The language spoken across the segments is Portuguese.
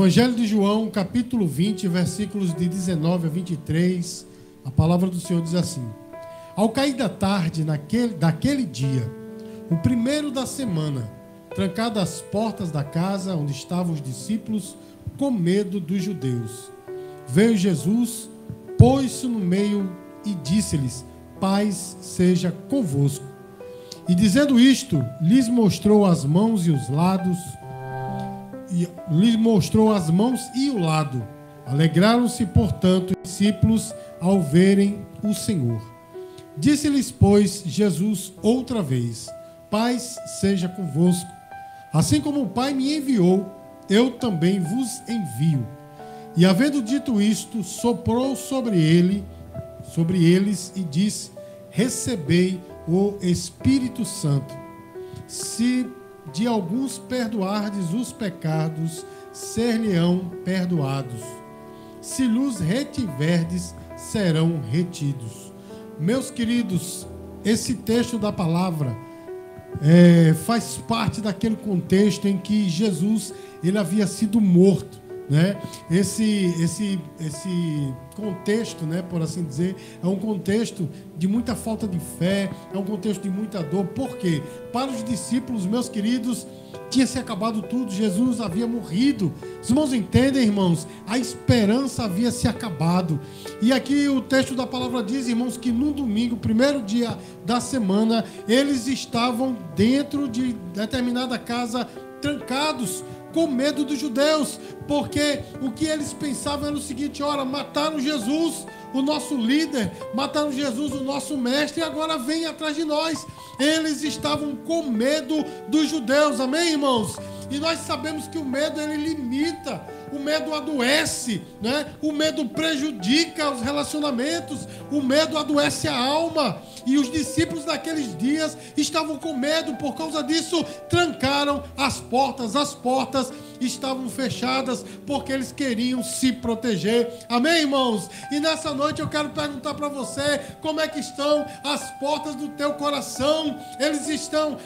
Evangelho de João, capítulo 20, versículos de 19 a 23, a palavra do Senhor diz assim: Ao cair da tarde naquele, daquele dia, o primeiro da semana, trancadas as portas da casa onde estavam os discípulos, com medo dos judeus, veio Jesus, pôs-se no meio e disse-lhes: Paz seja convosco. E dizendo isto, lhes mostrou as mãos e os lados e lhe mostrou as mãos e o lado. Alegraram-se, portanto, os discípulos ao verem o Senhor. Disse-lhes, pois, Jesus outra vez: Paz seja convosco. Assim como o Pai me enviou, eu também vos envio. E havendo dito isto, soprou sobre ele, sobre eles e disse: Recebei o Espírito Santo. Se de alguns perdoardes os pecados, ser-lhe-ão perdoados. Se lhes retiverdes, serão retidos. Meus queridos, esse texto da palavra é, faz parte daquele contexto em que Jesus ele havia sido morto né? Esse, esse, esse contexto, né, por assim dizer, é um contexto de muita falta de fé, é um contexto de muita dor. Por quê? Para os discípulos, meus queridos, tinha se acabado tudo, Jesus havia morrido. Os irmãos entendem, irmãos? A esperança havia se acabado. E aqui o texto da palavra diz, irmãos, que no domingo, primeiro dia da semana, eles estavam dentro de determinada casa trancados com medo dos judeus, porque o que eles pensavam era o seguinte: ora, mataram Jesus, o nosso líder, mataram Jesus, o nosso mestre, e agora vem atrás de nós. Eles estavam com medo dos judeus, amém, irmãos? E nós sabemos que o medo ele limita o medo adoece, né? o medo prejudica os relacionamentos, o medo adoece a alma. E os discípulos naqueles dias estavam com medo, por causa disso, trancaram as portas, as portas estavam fechadas, porque eles queriam se proteger. Amém, irmãos? E nessa noite eu quero perguntar para você como é que estão as portas do teu coração. Eles estão,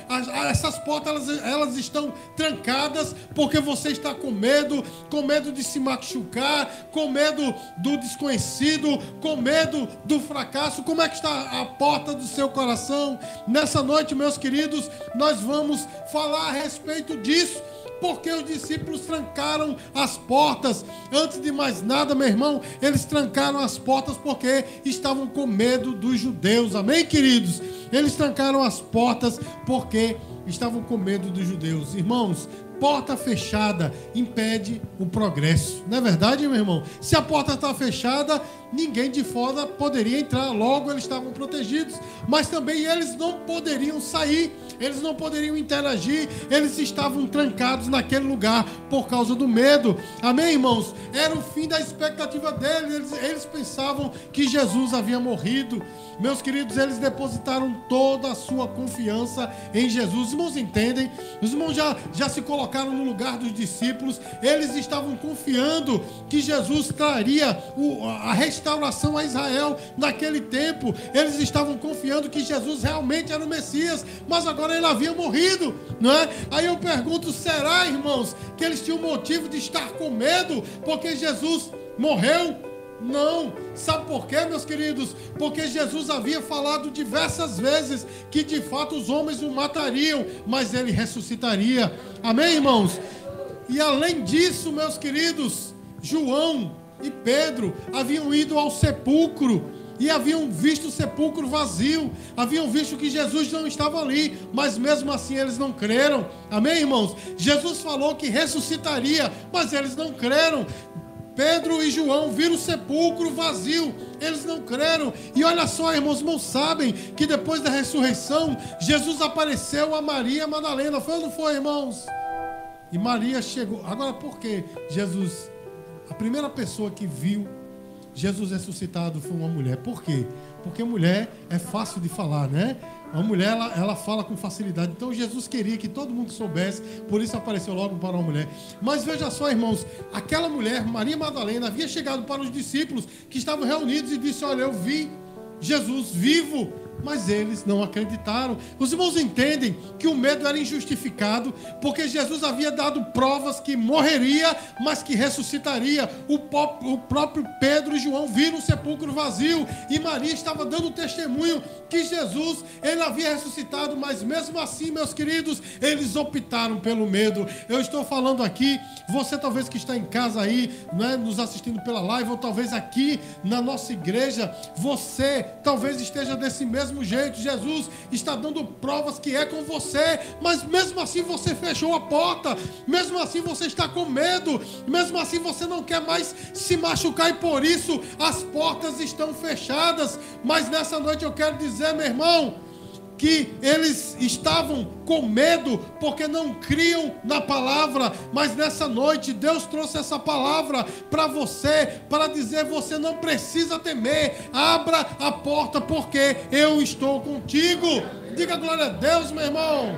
essas portas elas, elas estão trancadas porque você está com medo, com medo de se machucar, com medo do desconhecido, com medo do fracasso. Como é que está a porta do seu coração? Nessa noite, meus queridos, nós vamos falar a respeito disso porque os discípulos trancaram as portas. Antes de mais nada, meu irmão, eles trancaram as portas porque estavam com medo dos judeus. Amém, queridos? Eles trancaram as portas porque estavam com medo dos judeus. Irmãos, porta fechada impede o progresso. Não é verdade, meu irmão? Se a porta está fechada, ninguém de fora poderia entrar, logo eles estavam protegidos, mas também eles não poderiam sair, eles não poderiam interagir, eles estavam trancados naquele lugar por causa do medo. Amém, irmãos? Era o fim da expectativa deles, eles, eles pensavam que Jesus havia morrido. Meus queridos, eles depositaram toda a sua confiança em Jesus. Os irmãos entendem? Os irmãos já, já se colocaram no lugar dos discípulos, eles estavam confiando que Jesus traria o, a restauração a Israel naquele tempo. Eles estavam confiando que Jesus realmente era o Messias, mas agora ele havia morrido, não é? Aí eu pergunto: será, irmãos, que eles tinham motivo de estar com medo porque Jesus morreu? Não. Sabe por quê, meus queridos? Porque Jesus havia falado diversas vezes que de fato os homens o matariam, mas ele ressuscitaria. Amém, irmãos? E além disso, meus queridos, João e Pedro haviam ido ao sepulcro e haviam visto o sepulcro vazio, haviam visto que Jesus não estava ali, mas mesmo assim eles não creram. Amém, irmãos? Jesus falou que ressuscitaria, mas eles não creram. Pedro e João viram o sepulcro vazio, eles não creram. E olha só, irmãos, não sabem que depois da ressurreição, Jesus apareceu a Maria Madalena. Foi ou não foi, irmãos? E Maria chegou. Agora, por que Jesus a primeira pessoa que viu Jesus ressuscitado foi uma mulher. Por quê? Porque mulher é fácil de falar, né? A mulher, ela, ela fala com facilidade. Então Jesus queria que todo mundo soubesse, por isso apareceu logo para uma mulher. Mas veja só, irmãos, aquela mulher, Maria Madalena, havia chegado para os discípulos que estavam reunidos e disse: Olha, eu vi Jesus vivo. Mas eles não acreditaram. Os irmãos entendem que o medo era injustificado, porque Jesus havia dado provas que morreria, mas que ressuscitaria. O, próprio Pedro e João viram o sepulcro vazio e Maria estava dando testemunho que Jesus ele havia ressuscitado, mas mesmo assim, meus queridos, eles optaram pelo medo. Eu estou falando aqui, você talvez que está em casa aí, né, nos assistindo pela live, ou talvez aqui na nossa igreja, você talvez esteja desse mesmo jeito. Jesus está dando provas que é com você, mas mesmo assim você fechou a porta, mesmo assim você está com medo, mesmo assim você não quer mais se machucar e por isso as portas estão fechadas. Mas nessa noite eu quero dizer, meu irmão, que eles estavam com medo porque não criam na palavra, mas nessa noite Deus trouxe essa palavra para você, para dizer: você não precisa temer, abra a porta porque eu estou contigo. Diga glória a Deus, meu irmão.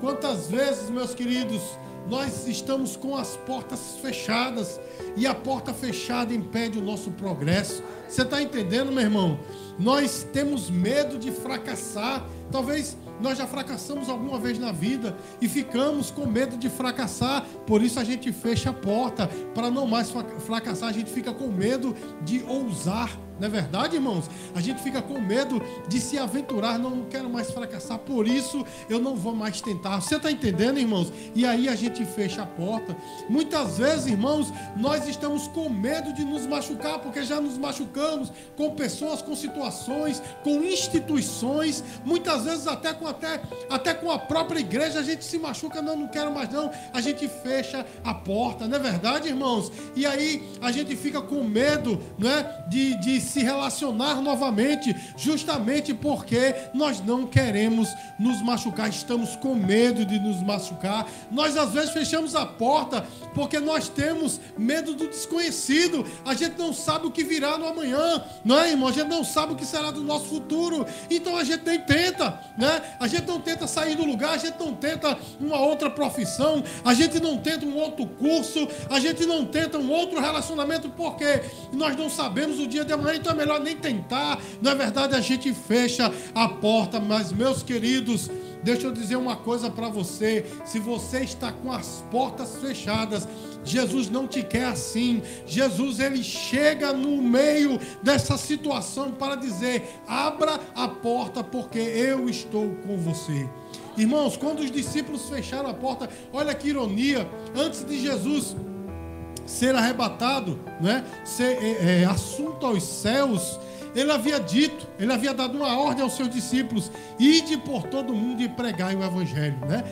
Quantas vezes, meus queridos, nós estamos com as portas fechadas e a porta fechada impede o nosso progresso. Você está entendendo, meu irmão? Nós temos medo de fracassar. Talvez nós já fracassamos alguma vez na vida e ficamos com medo de fracassar, por isso a gente fecha a porta. Para não mais fracassar, a gente fica com medo de ousar não é verdade, irmãos? A gente fica com medo de se aventurar, não, quero mais fracassar, por isso eu não vou mais tentar. Você está entendendo, irmãos? E aí a gente fecha a porta. Muitas vezes, irmãos, nós estamos com medo de nos machucar, porque já nos machucamos com pessoas, com situações, com instituições, muitas vezes até com, até, até com a própria igreja a gente se machuca, não, não quero mais não. A gente fecha a porta, não é verdade, irmãos? E aí a gente fica com medo, não é? de, de se relacionar novamente, justamente porque nós não queremos nos machucar, estamos com medo de nos machucar. Nós às vezes fechamos a porta porque nós temos medo do desconhecido. A gente não sabe o que virá no amanhã, não é, irmão? A gente não sabe o que será do nosso futuro. Então a gente nem tenta, né? A gente não tenta sair do lugar, a gente não tenta uma outra profissão, a gente não tenta um outro curso, a gente não tenta um outro relacionamento porque nós não sabemos o dia de amanhã então é melhor nem tentar. Na é verdade, a gente fecha a porta, mas, meus queridos, deixa eu dizer uma coisa para você: se você está com as portas fechadas, Jesus não te quer assim. Jesus ele chega no meio dessa situação para dizer: abra a porta, porque eu estou com você. Irmãos, quando os discípulos fecharam a porta, olha que ironia, antes de Jesus ser arrebatado, né? ser é, é, assunto aos céus, ele havia dito, ele havia dado uma ordem aos seus discípulos: ide por todo mundo e pregai o evangelho, né?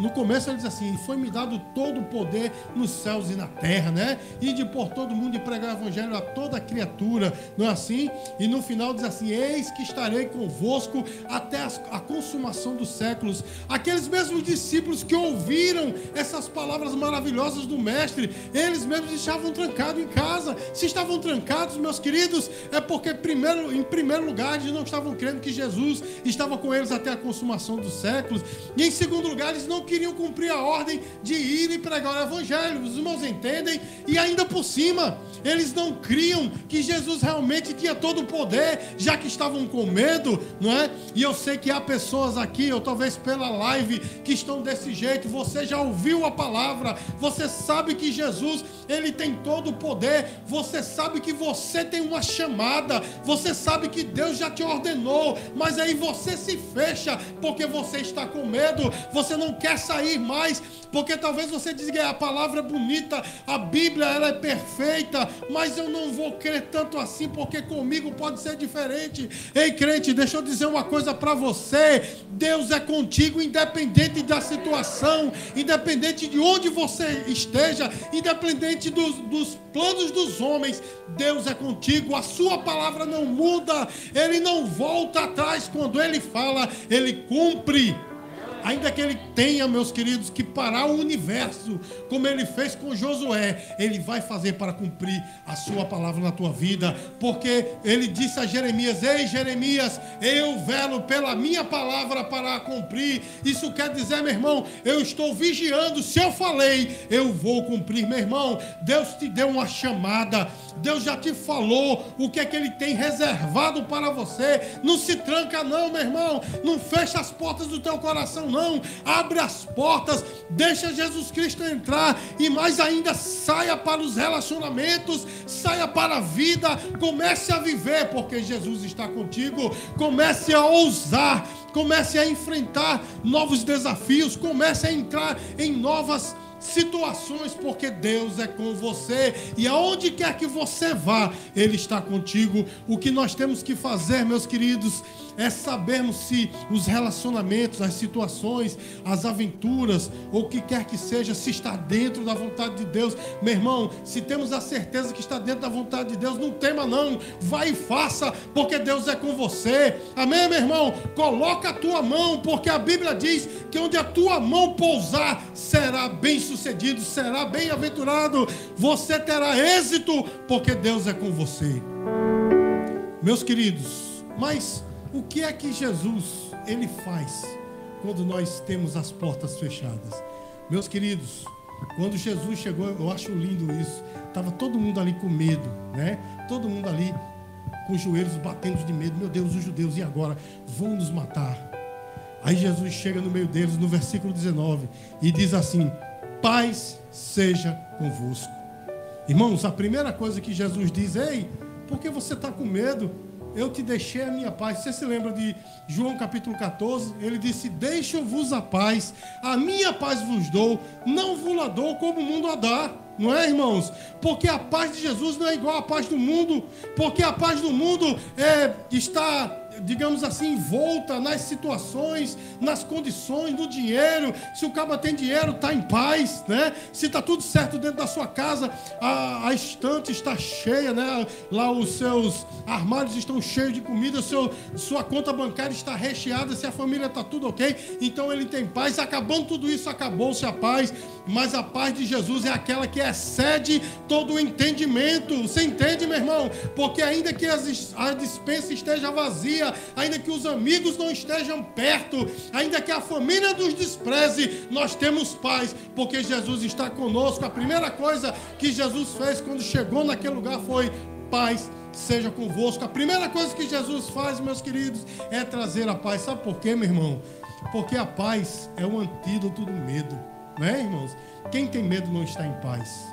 No começo ele diz assim: foi-me dado todo o poder nos céus e na terra, né? Ide por todo mundo e pregai o evangelho a toda criatura, não é assim? E no final diz assim: eis que estarei convosco até a consumação dos séculos. Aqueles mesmos discípulos que ouviram essas palavras maravilhosas do mestre, eles mesmos estavam trancados em casa. Se estavam trancados, meus queridos, é porque primeiro primeiro, em primeiro lugar, eles não estavam crendo que Jesus estava com eles até a consumação dos séculos. E em segundo lugar, eles não queriam cumprir a ordem de ir e pregar o evangelho. Os irmãos entendem? E ainda por cima, eles não criam que Jesus realmente tinha todo o poder, já que estavam com medo, não é? E eu sei que há pessoas aqui, ou talvez pela live, que estão desse jeito. Você já ouviu a palavra, você sabe que Jesus, ele tem todo o poder, você sabe que você tem uma chamada, você sabe que Deus já te ordenou, mas aí você se fecha porque você está com medo, você não quer sair mais, porque talvez você diga a palavra é bonita, a Bíblia ela é perfeita, mas eu não vou crer tanto assim porque comigo pode ser diferente. Ei, crente, deixa eu dizer uma coisa para você: Deus é contigo independente da situação, independente de onde você esteja, independente dos, dos planos dos homens, Deus é contigo, a sua palavra não não muda, ele não volta atrás quando ele fala, ele cumpre. Ainda que ele tenha, meus queridos, que parar o universo, como ele fez com Josué, ele vai fazer para cumprir a sua palavra na tua vida, porque ele disse a Jeremias: Ei, Jeremias, eu velo pela minha palavra para cumprir. Isso quer dizer, meu irmão, eu estou vigiando. Se eu falei, eu vou cumprir, meu irmão. Deus te deu uma chamada, Deus já te falou o que é que ele tem reservado para você. Não se tranca, não, meu irmão. Não fecha as portas do teu coração. Abre as portas, deixa Jesus Cristo entrar e mais ainda saia para os relacionamentos, saia para a vida, comece a viver, porque Jesus está contigo. Comece a ousar, comece a enfrentar novos desafios, comece a entrar em novas situações, porque Deus é com você e aonde quer que você vá, Ele está contigo. O que nós temos que fazer, meus queridos, é sabermos se os relacionamentos, as situações, as aventuras, ou o que quer que seja, se está dentro da vontade de Deus. Meu irmão, se temos a certeza que está dentro da vontade de Deus, não tema não, vai e faça, porque Deus é com você. Amém, meu irmão? Coloca a tua mão, porque a Bíblia diz que onde a tua mão pousar, será bem sucedido, será bem-aventurado. Você terá êxito, porque Deus é com você. Meus queridos, mas o que é que Jesus ele faz quando nós temos as portas fechadas? Meus queridos, quando Jesus chegou, eu acho lindo isso. Tava todo mundo ali com medo, né? Todo mundo ali com os joelhos batendo de medo. Meu Deus, os judeus e agora vão nos matar. Aí Jesus chega no meio deles no versículo 19 e diz assim: Paz seja convosco. Irmãos, a primeira coisa que Jesus diz, ei, por que você está com medo? eu te deixei a minha paz. Você se lembra de João capítulo 14? Ele disse: Deixo-vos a paz, a minha paz vos dou, não vos la dou como o mundo a dá. Não é, irmãos? Porque a paz de Jesus não é igual à paz do mundo. Porque a paz do mundo é, está digamos assim, envolta nas situações, nas condições, no dinheiro. Se o cara tem dinheiro, está em paz, né? Se está tudo certo dentro da sua casa, a, a, estante está cheia, né? Lá os seus armários estão cheios de comida, seu, sua conta bancária está recheada, se a família está tudo ok, então ele tem paz. Acabando tudo isso, acabou-se a paz. Mas a paz de Jesus é aquela que excede todo o entendimento. Você entende, meu irmão? Porque ainda que a dispensa esteja vazia, ainda que os amigos não estejam perto, ainda que a família nos despreze, nós temos paz, porque Jesus está conosco. A primeira coisa que Jesus fez quando chegou naquele lugar foi paz seja convosco. A primeira coisa que Jesus faz, meus queridos, é trazer a paz. Sabe por quê, meu irmão? Porque a paz é o antídoto do medo, né, irmãos? Quem tem medo não está em paz.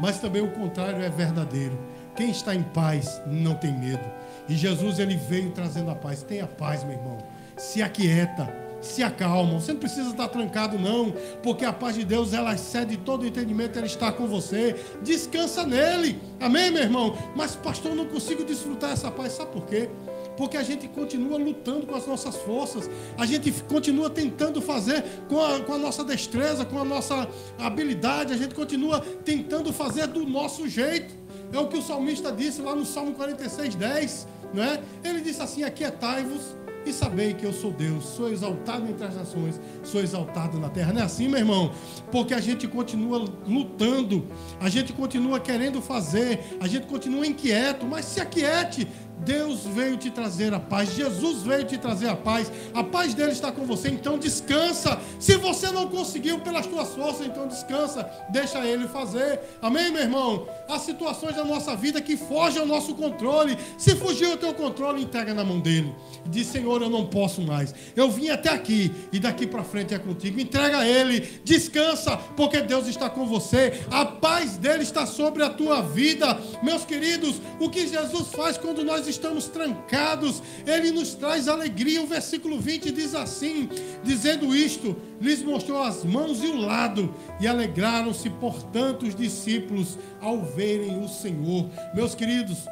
Mas também o contrário é verdadeiro. Quem está em paz não tem medo. E Jesus ele veio trazendo a paz. Tenha paz, meu irmão. Se aquieta, se acalma. Você não precisa estar trancado não, porque a paz de Deus ela excede todo o entendimento, ela está com você. Descansa nele. Amém, meu irmão? Mas pastor, eu não consigo desfrutar essa paz. Sabe por quê? Porque a gente continua lutando com as nossas forças, a gente continua tentando fazer com a, com a nossa destreza, com a nossa habilidade, a gente continua tentando fazer do nosso jeito. É o que o salmista disse lá no Salmo 46, 10. Não é? Ele disse assim: Aquietai-vos e sabei que eu sou Deus, sou exaltado entre as nações, sou exaltado na terra. Não é assim, meu irmão? Porque a gente continua lutando, a gente continua querendo fazer, a gente continua inquieto, mas se aquiete, Deus veio te trazer a paz, Jesus veio te trazer a paz, a paz dele está com você, então descansa. Se você não conseguiu pelas tuas forças, então descansa, deixa ele fazer. Amém, meu irmão? Há situações da nossa vida que fogem ao nosso controle. Se fugir o teu controle, entrega na mão dele. Diz, Senhor, eu não posso mais. Eu vim até aqui e daqui para frente é contigo. Entrega a ele, descansa, porque Deus está com você. A paz dele está sobre a tua vida. Meus queridos, o que Jesus faz quando nós nós estamos trancados, Ele nos traz alegria. O versículo 20 diz assim: dizendo isto, lhes mostrou as mãos e o lado, e alegraram-se, portanto, os discípulos ao verem o Senhor. Meus queridos,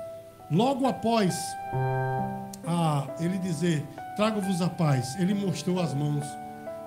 logo após a ele dizer: Trago-vos a paz, ele mostrou as mãos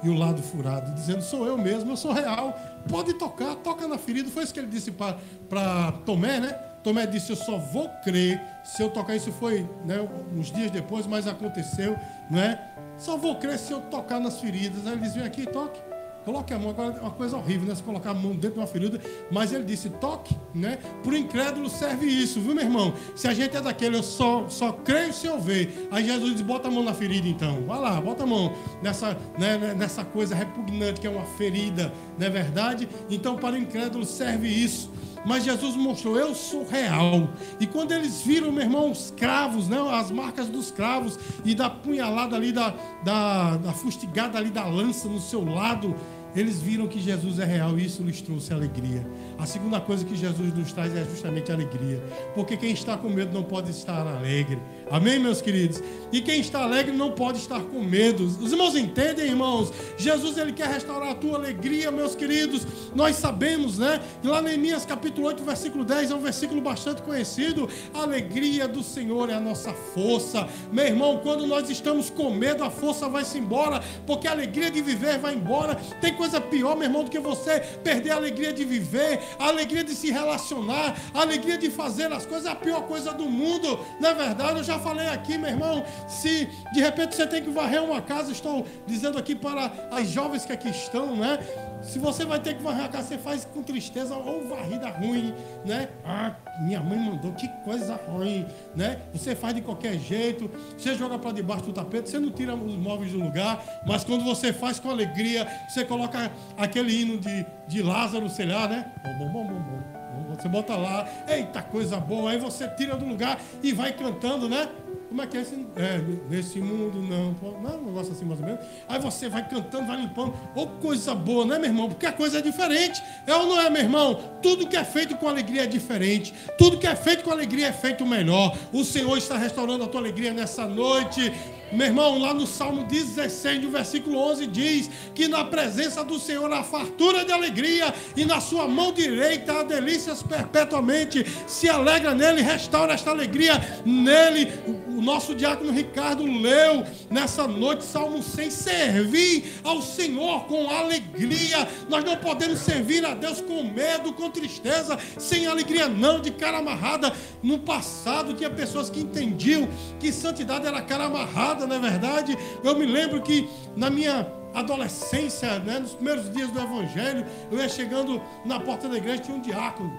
e o lado furado, dizendo: Sou eu mesmo, eu sou real. Pode tocar, toca na ferida. Foi isso que ele disse para Tomé, né? Tomé disse: Eu só vou crer se eu tocar. Isso foi né, uns dias depois, mas aconteceu, não é? Só vou crer se eu tocar nas feridas. Aí ele disse: Vem aqui, toque. Coloque a mão, agora é uma coisa horrível, né? Se colocar a mão dentro de uma ferida. Mas ele disse: toque, né? Por incrédulo serve isso, viu, meu irmão? Se a gente é daquele, eu só, só creio se eu ver. Aí Jesus diz: bota a mão na ferida, então. Vai lá, bota a mão nessa, né, né, nessa coisa repugnante que é uma ferida, não é verdade? Então, para o incrédulo serve isso. Mas Jesus mostrou, eu sou real. E quando eles viram, meu irmão, os cravos, né, as marcas dos cravos e da punhalada ali, da, da, da fustigada ali da lança no seu lado, eles viram que Jesus é real e isso lhes trouxe alegria. A segunda coisa que Jesus nos traz é justamente alegria. Porque quem está com medo não pode estar alegre. Amém, meus queridos? E quem está alegre não pode estar com medo. Os irmãos entendem, irmãos? Jesus ele quer restaurar a tua alegria, meus queridos. Nós sabemos, né? E lá em Neemias capítulo 8, versículo 10, é um versículo bastante conhecido. A alegria do Senhor é a nossa força. Meu irmão, quando nós estamos com medo, a força vai-se embora, porque a alegria de viver vai embora. Tem coisa pior, meu irmão, do que você perder a alegria de viver, a alegria de se relacionar, a alegria de fazer as coisas, é a pior coisa do mundo. Na é verdade, eu já falei aqui, meu irmão, se de repente você tem que varrer uma casa, estou dizendo aqui para as jovens que aqui estão, né? Se você vai ter que varrer a casa, você faz com tristeza ou varrida ruim, né? Ah, minha mãe mandou, que coisa ruim, né? Você faz de qualquer jeito, você joga para debaixo do tapete, você não tira os móveis do lugar, mas quando você faz com alegria, você coloca aquele hino de, de Lázaro, sei lá, né? Bom, bom, bom, bom, bom. Você bota lá, eita coisa boa, aí você tira do lugar e vai cantando, né? Como é que é esse? É, nesse mundo não. Não é um negócio assim mais ou menos. Aí você vai cantando, vai limpando. Ô, oh, coisa boa, né, meu irmão? Porque a coisa é diferente. É ou não é, meu irmão? Tudo que é feito com alegria é diferente. Tudo que é feito com alegria é feito melhor. O Senhor está restaurando a tua alegria nessa noite. Meu irmão, lá no Salmo 16, no versículo 11, diz que na presença do Senhor há fartura de alegria e na sua mão direita há delícias perpetuamente. Se alegra nele, restaura esta alegria nele. O nosso diácono Ricardo leu nessa noite Salmo 100, servir ao Senhor com alegria. Nós não podemos servir a Deus com medo, com tristeza, sem alegria não, de cara amarrada. No passado tinha pessoas que entendiam que santidade era cara amarrada não é verdade? Eu me lembro que na minha adolescência, né, nos primeiros dias do Evangelho, eu ia chegando na porta da igreja, tinha um diácono.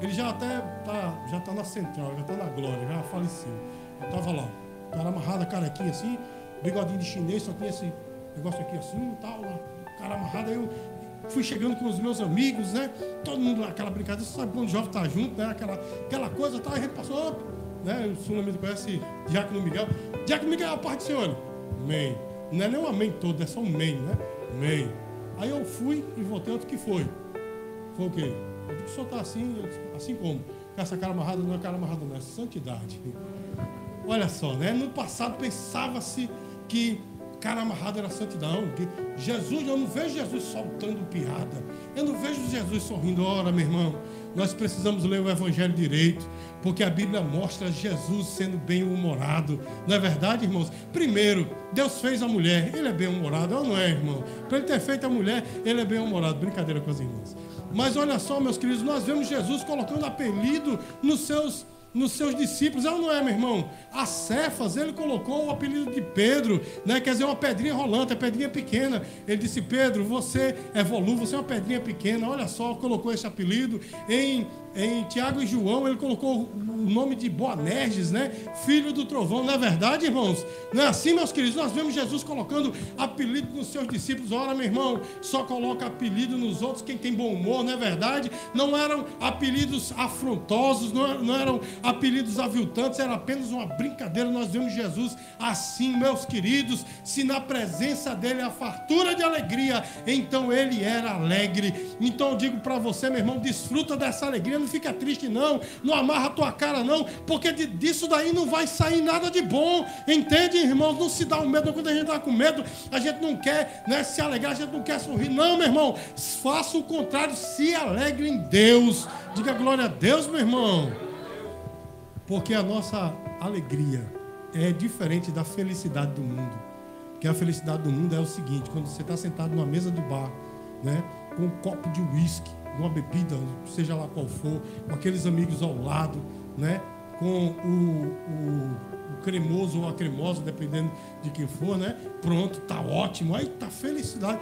Ele já até tá, já tá na central, já está na glória, já faleceu. Eu estava lá, cara amarrado, carequinha assim, bigodinho de chinês, só tinha esse negócio aqui assim e tal, cara amarrado, aí eu fui chegando com os meus amigos, né? Todo mundo lá, aquela brincadeira, você sabe quando o jovem tá junto, né? Aquela, aquela coisa, aí a gente passou, né? O Sul conhece Diácono Miguel. Diácono Miguel, a parte do Senhor. Amém. Não é nem um amém todo, é só um amém, né? Amém. Aí eu fui e voltei outro que foi. Foi o quê? O senhor está assim, assim como? Com essa cara amarrada, não é cara amarrada, não, é santidade. Olha só, né? No passado pensava-se que cara amarrado era santidão. Jesus, eu não vejo Jesus soltando piada. Eu não vejo Jesus sorrindo. Ora, meu irmão, nós precisamos ler o Evangelho direito, porque a Bíblia mostra Jesus sendo bem-humorado. Não é verdade, irmãos? Primeiro, Deus fez a mulher, ele é bem-humorado, ou não é, irmão? Para ele ter feito a mulher, ele é bem-humorado. Brincadeira com as irmãs. Mas olha só, meus queridos, nós vemos Jesus colocando apelido nos seus nos seus discípulos, é ou não é, meu irmão? A Cefas, ele colocou o apelido de Pedro, né? quer dizer, uma pedrinha rolante, a pedrinha pequena. Ele disse: Pedro, você é você é uma pedrinha pequena, olha só, colocou esse apelido. Em em Tiago e João, ele colocou o nome de Boanerges, né? Filho do trovão. Não é verdade, irmãos? Não é assim, meus queridos? Nós vemos Jesus colocando apelido nos seus discípulos. Ora, meu irmão, só coloca apelido nos outros quem tem bom humor, não é verdade? Não eram apelidos afrontosos, não eram apelidos aviltantes, era apenas uma brincadeira. Nós vemos Jesus assim, meus queridos. Se na presença dele a fartura de alegria, então ele era alegre. Então eu digo para você, meu irmão, desfruta dessa alegria não fica triste, não. Não amarra a tua cara, não. Porque de, disso daí não vai sair nada de bom. Entende, irmãos? Não se dá um medo. Quando a gente está com medo, a gente não quer né, se alegrar, a gente não quer sorrir. Não, meu irmão. Faça o contrário. Se alegre em Deus. Diga glória a Deus, meu irmão. Porque a nossa alegria é diferente da felicidade do mundo. Porque a felicidade do mundo é o seguinte: quando você está sentado numa mesa de bar, né, com um copo de uísque, uma bebida, seja lá qual for, com aqueles amigos ao lado, né? Com o, o, o cremoso ou a cremosa, dependendo de quem for, né? Pronto, tá ótimo. Aí tá felicidade.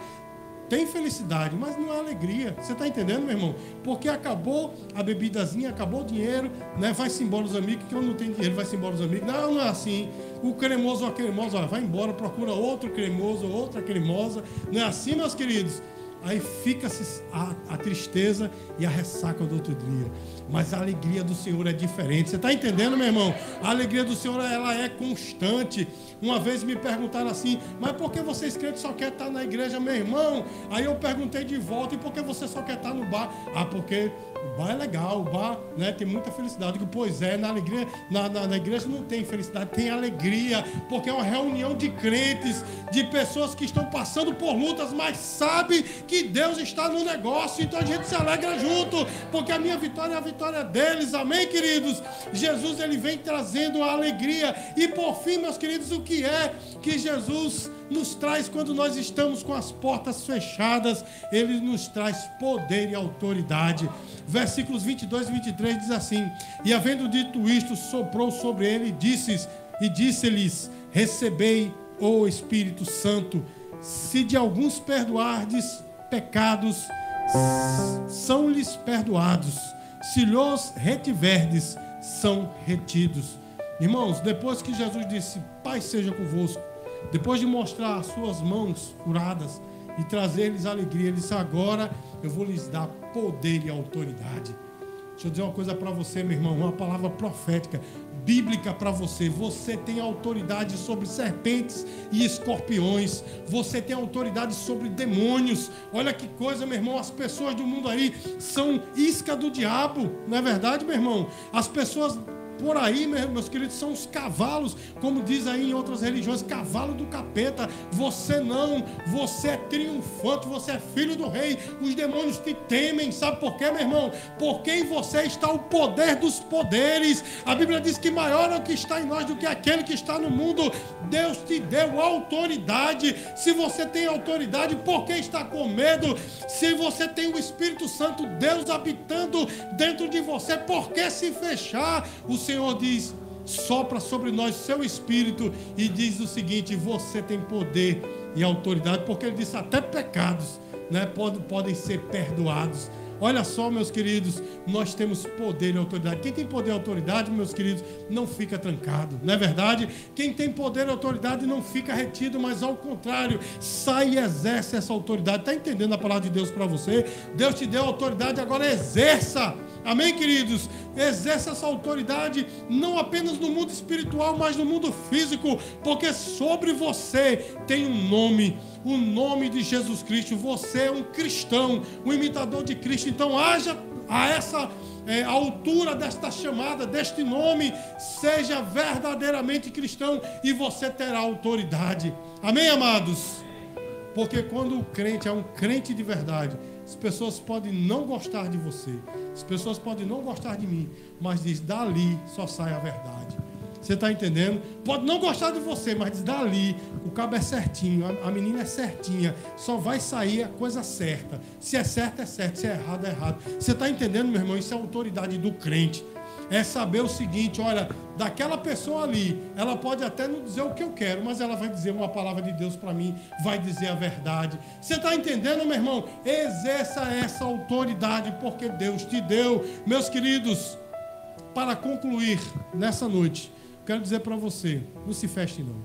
Tem felicidade, mas não é alegria. Você está entendendo, meu irmão? Porque acabou a bebidazinha, acabou o dinheiro, né? Vai-se embora os amigos, que eu não tenho dinheiro, vai-se embora os amigos. Não, não é assim. O cremoso ou a cremosa, vai embora, procura outro cremoso, outra cremosa. Não é assim, meus queridos? Aí fica-se a, a, tristeza e a ressaca do outro dia. Mas a alegria do Senhor é diferente. Você está entendendo, meu irmão? A alegria do Senhor ela é constante. Uma vez me perguntaram assim, mas por que vocês crentes só quer estar na igreja, meu irmão? Aí eu perguntei de volta, e por que você só quer estar no bar? Ah, porque o bar é legal, o bar né, tem muita felicidade. Pois é, na alegria, na, na, na, igreja não tem felicidade, tem alegria, porque é uma reunião de crentes, de pessoas que estão passando por lutas, mas sabe que Deus está no negócio, então a gente se alegra junto, porque a minha vitória é a vitória deles, amém, queridos? Jesus ele vem trazendo a alegria, e por fim, meus queridos, o que é que Jesus nos traz quando nós estamos com as portas fechadas, ele nos traz poder e autoridade. Versículos 22 e 23 diz assim: E havendo dito isto, soprou sobre ele e disse e disse-lhes: Recebei o Espírito Santo. Se de alguns perdoardes pecados, são-lhes perdoados. Se lhos retiverdes, são retidos. Irmãos, depois que Jesus disse: Pai seja convosco, depois de mostrar as suas mãos curadas e trazer-lhes alegria, ele disse: Agora eu vou lhes dar poder e autoridade. Deixa eu dizer uma coisa para você, meu irmão, uma palavra profética, bíblica para você. Você tem autoridade sobre serpentes e escorpiões. Você tem autoridade sobre demônios. Olha que coisa, meu irmão. As pessoas do mundo aí são isca do diabo, não é verdade, meu irmão? As pessoas por aí, meus queridos, são os cavalos, como diz aí em outras religiões, cavalo do capeta. Você não, você é triunfante, você é filho do rei. Os demônios te temem, sabe por quê, meu irmão? Porque em você está o poder dos poderes. A Bíblia diz que maior é o que está em nós do que aquele que está no mundo. Deus te deu autoridade. Se você tem autoridade, por que está com medo? Se você tem o Espírito Santo, Deus habitando dentro de você, por que se fechar? O Senhor diz: sopra sobre nós seu espírito e diz o seguinte: você tem poder e autoridade, porque ele disse até pecados né, podem, podem ser perdoados. Olha só, meus queridos, nós temos poder e autoridade. Quem tem poder e autoridade, meus queridos, não fica trancado, não é verdade? Quem tem poder e autoridade não fica retido, mas ao contrário, sai e exerce essa autoridade. Está entendendo a palavra de Deus para você? Deus te deu autoridade, agora exerça Amém, queridos? Exerça essa autoridade não apenas no mundo espiritual, mas no mundo físico, porque sobre você tem um nome, o nome de Jesus Cristo. Você é um cristão, um imitador de Cristo. Então, haja a essa é, altura desta chamada, deste nome, seja verdadeiramente cristão e você terá autoridade. Amém, amados? Porque quando o crente é um crente de verdade, as pessoas podem não gostar de você, as pessoas podem não gostar de mim, mas diz: dali só sai a verdade. Você está entendendo? Pode não gostar de você, mas diz: dali o cabo é certinho, a, a menina é certinha, só vai sair a coisa certa. Se é certo, é certo, se é errado, é errado. Você está entendendo, meu irmão? Isso é autoridade do crente é saber o seguinte: olha, daquela pessoa ali, ela pode até não dizer o que eu quero, mas ela vai dizer uma palavra de Deus para mim, vai dizer a verdade. Você está entendendo, meu irmão? Exerça essa autoridade, porque Deus te deu. Meus queridos, para concluir nessa noite, quero dizer para você: não se feche, não.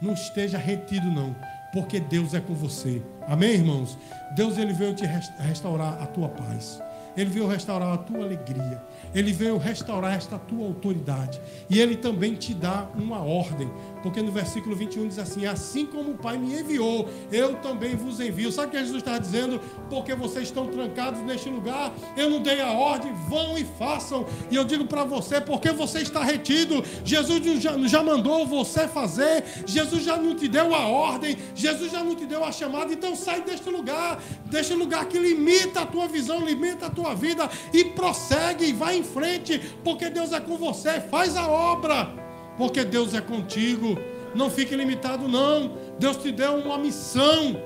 Não esteja retido, não porque Deus é com você. Amém, irmãos? Deus ele veio te restaurar a tua paz. Ele veio restaurar a tua alegria. Ele veio restaurar esta tua autoridade. E ele também te dá uma ordem. Porque no versículo 21 diz assim: Assim como o Pai me enviou, eu também vos envio. Sabe o que Jesus está dizendo? Porque vocês estão trancados neste lugar, eu não dei a ordem, vão e façam. E eu digo para você: porque você está retido, Jesus já, já mandou você fazer, Jesus já não te deu a ordem, Jesus já não te deu a chamada, então sai deste lugar, deste lugar que limita a tua visão, limita a tua vida e prossegue vai em frente, porque Deus é com você, faz a obra porque Deus é contigo. Não fique limitado, não. Deus te deu uma missão.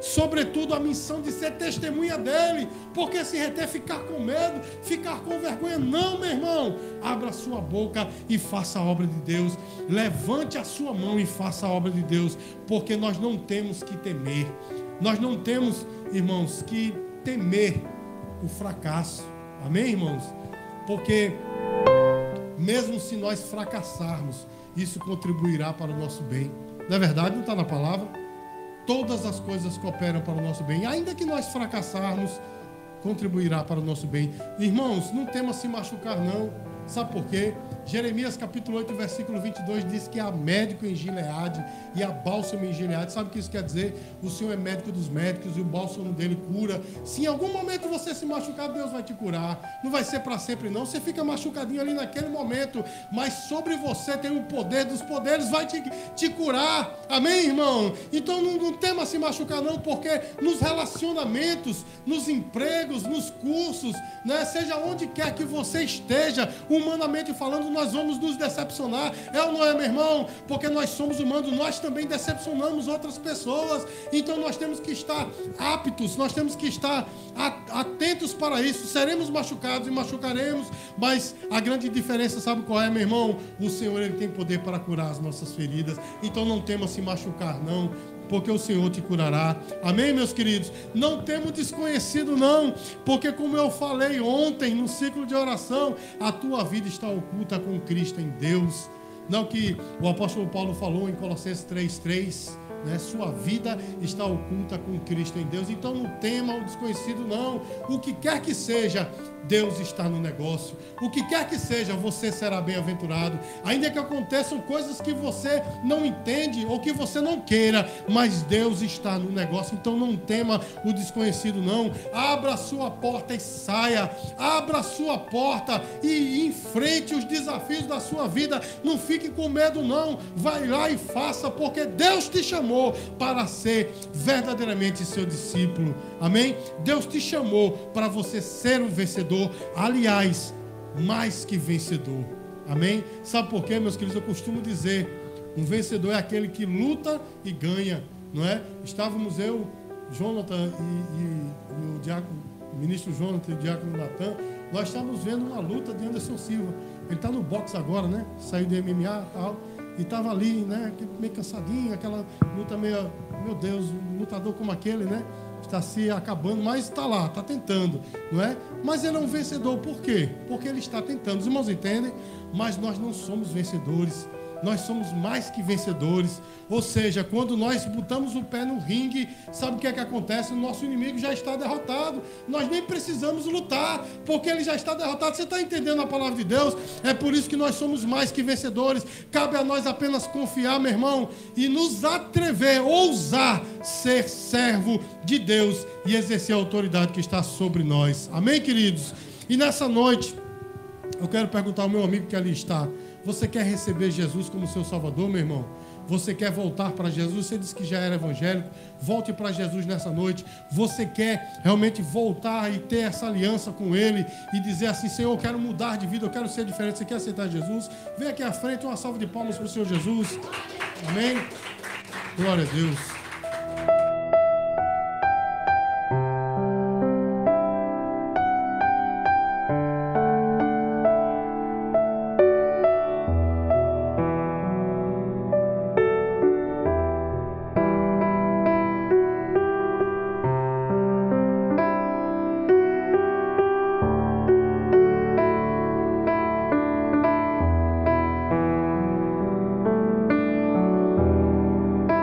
sobretudo, a missão de ser testemunha dele. Porque se reter, ficar com medo, ficar com vergonha. Não, meu irmão. Abra sua boca e faça a obra de Deus. Levante a sua mão e faça a obra de Deus. Porque nós não temos que temer. Nós não temos, irmãos, que temer o fracasso. Amém, irmãos? Porque mesmo se nós fracassarmos, isso contribuirá para o nosso bem. Não é verdade? Não está na palavra? Todas as coisas cooperam para o nosso bem. Ainda que nós fracassarmos, contribuirá para o nosso bem. Irmãos, não temos se machucar, não. Sabe por quê? Jeremias capítulo 8, versículo 22 diz que há médico em Gileade e há bálsamo em Gileade. Sabe o que isso quer dizer? O Senhor é médico dos médicos e o bálsamo dele cura. Se em algum momento você se machucar, Deus vai te curar. Não vai ser para sempre, não. Você fica machucadinho ali naquele momento, mas sobre você tem o poder dos poderes, vai te, te curar. Amém, irmão? Então não, não tema se machucar, não, porque nos relacionamentos, nos empregos, nos cursos, né, seja onde quer que você esteja, humanamente falando, nós vamos nos decepcionar. É ou não é, meu irmão? Porque nós somos humanos, nós também decepcionamos outras pessoas. Então nós temos que estar aptos, nós temos que estar atentos para isso. Seremos machucados e machucaremos, mas a grande diferença, sabe qual é, meu irmão? O Senhor ele tem poder para curar as nossas feridas. Então não tema se machucar, não porque o Senhor te curará. Amém, meus queridos? Não temos desconhecido, não, porque como eu falei ontem no ciclo de oração, a tua vida está oculta com Cristo em Deus. Não que o apóstolo Paulo falou em Colossenses 3,3 né? Sua vida está oculta com Cristo em Deus. Então não tema o desconhecido, não. O que quer que seja, Deus está no negócio. O que quer que seja, você será bem-aventurado. Ainda que aconteçam coisas que você não entende ou que você não queira, mas Deus está no negócio. Então não tema o desconhecido, não. Abra a sua porta e saia. Abra a sua porta e enfrente os desafios da sua vida. Não fique com medo, não. Vai lá e faça, porque Deus te chamou para ser verdadeiramente seu discípulo. Amém? Deus te chamou para você ser um vencedor. Aliás, mais que vencedor. Amém? Sabe por quê, meus queridos? Eu costumo dizer: um vencedor é aquele que luta e ganha, não é? Estávamos eu, Jonathan e, e, e o, diácono, o ministro Jonathan e o diácono Natan, nós estávamos vendo uma luta de Anderson Silva. Ele está no boxe agora, né? Saiu do MMA e tal. E estava ali, né? Meio cansadinho, aquela luta meio. Meu Deus, um lutador como aquele, né? está se acabando, mas está lá, está tentando, não é? Mas ele é um vencedor, por quê? Porque ele está tentando. Os irmãos entendem? Mas nós não somos vencedores nós somos mais que vencedores. Ou seja, quando nós botamos o pé no ringue, sabe o que é que acontece? O nosso inimigo já está derrotado. Nós nem precisamos lutar, porque ele já está derrotado. Você está entendendo a palavra de Deus? É por isso que nós somos mais que vencedores. Cabe a nós apenas confiar, meu irmão, e nos atrever, ousar ser servo de Deus e exercer a autoridade que está sobre nós. Amém, queridos? E nessa noite, eu quero perguntar ao meu amigo que ali está. Você quer receber Jesus como seu Salvador, meu irmão? Você quer voltar para Jesus? Você disse que já era evangélico. Volte para Jesus nessa noite. Você quer realmente voltar e ter essa aliança com Ele e dizer assim: Senhor, eu quero mudar de vida, eu quero ser diferente. Você quer aceitar Jesus? Vem aqui à frente, uma salva de palmas para o Senhor Jesus. Amém? Glória a Deus.